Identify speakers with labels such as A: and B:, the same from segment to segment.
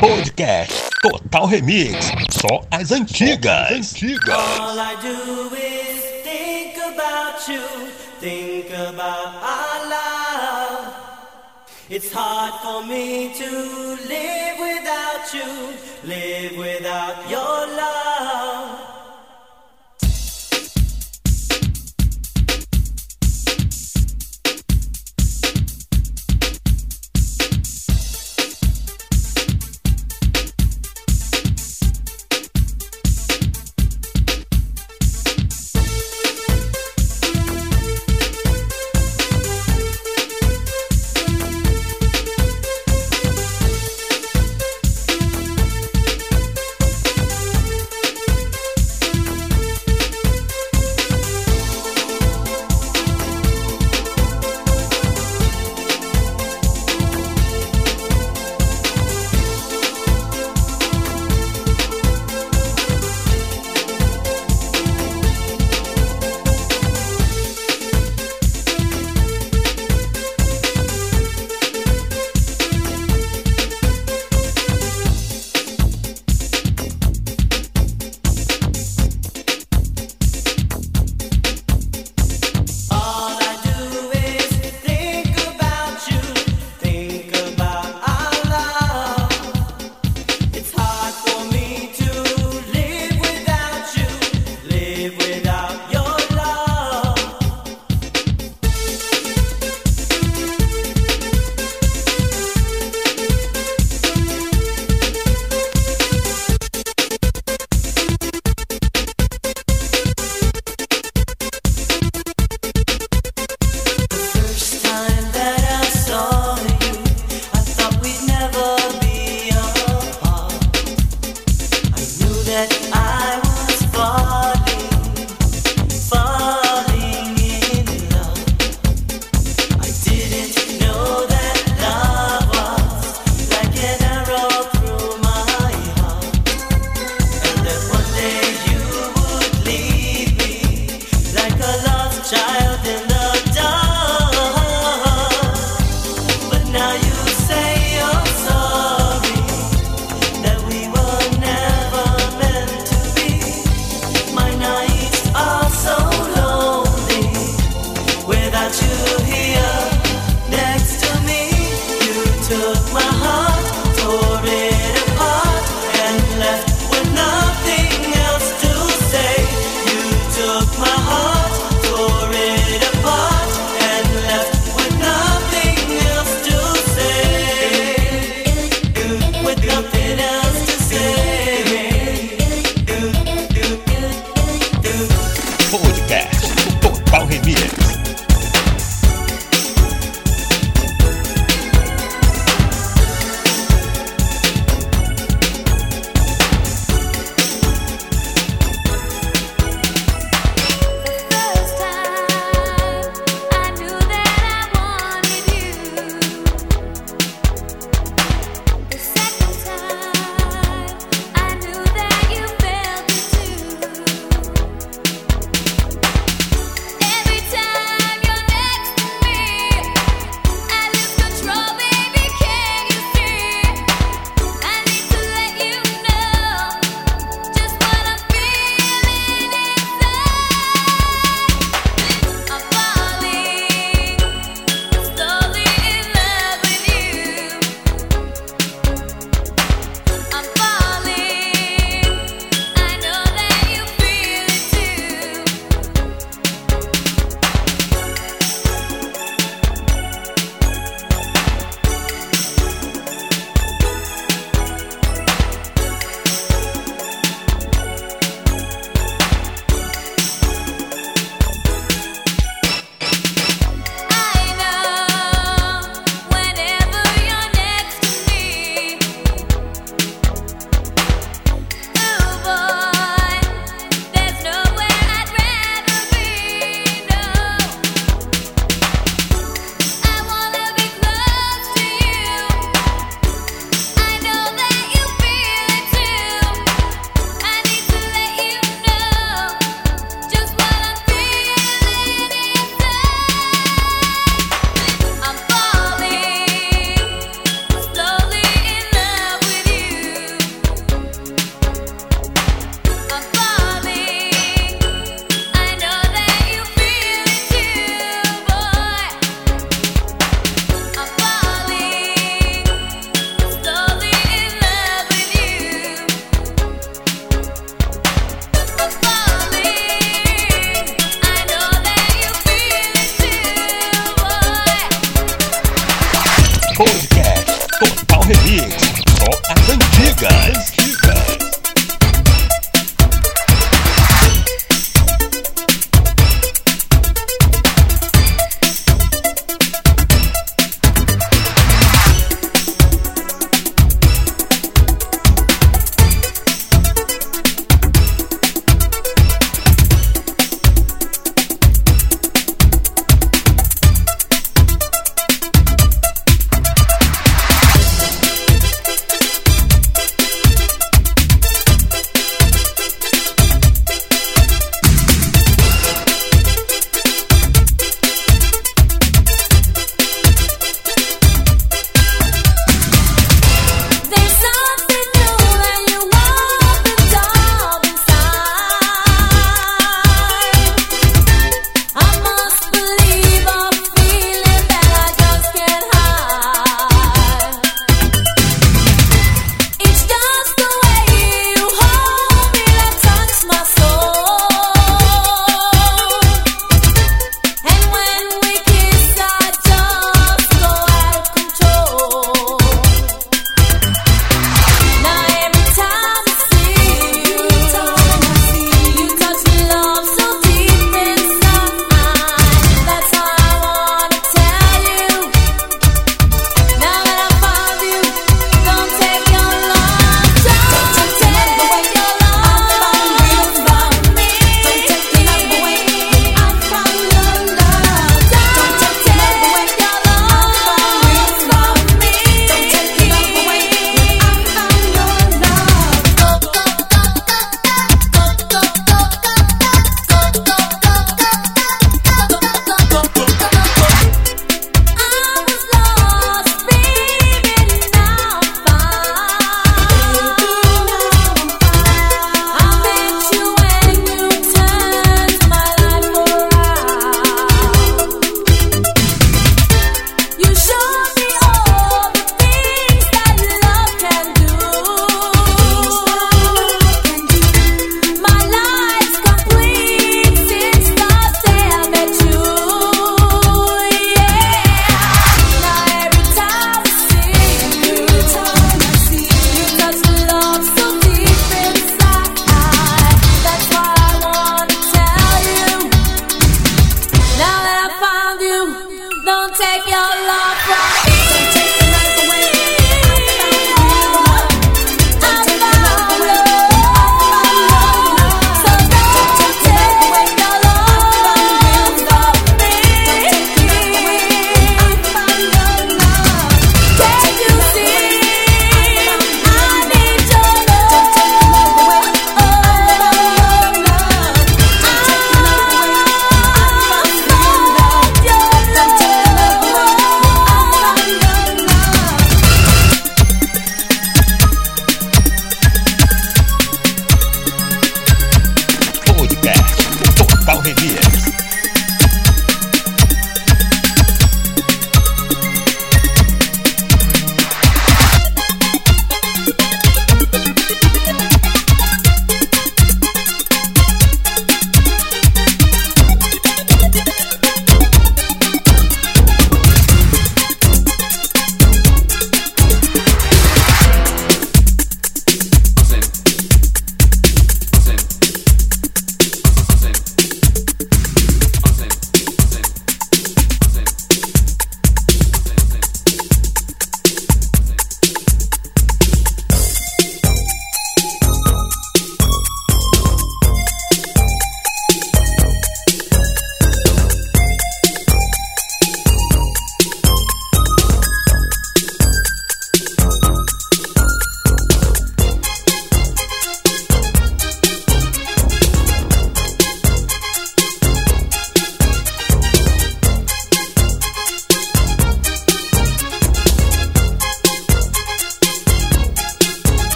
A: Podcast Total Remix. Só as antigas. antigas.
B: All I do is think about you, think about our love. It's hard for me to live without you, live without your love.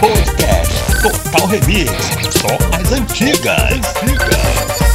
A: Podcast Total Remix. Só as antigas. antigas.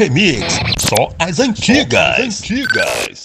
A: Remix. Só as antigas. Só as antigas.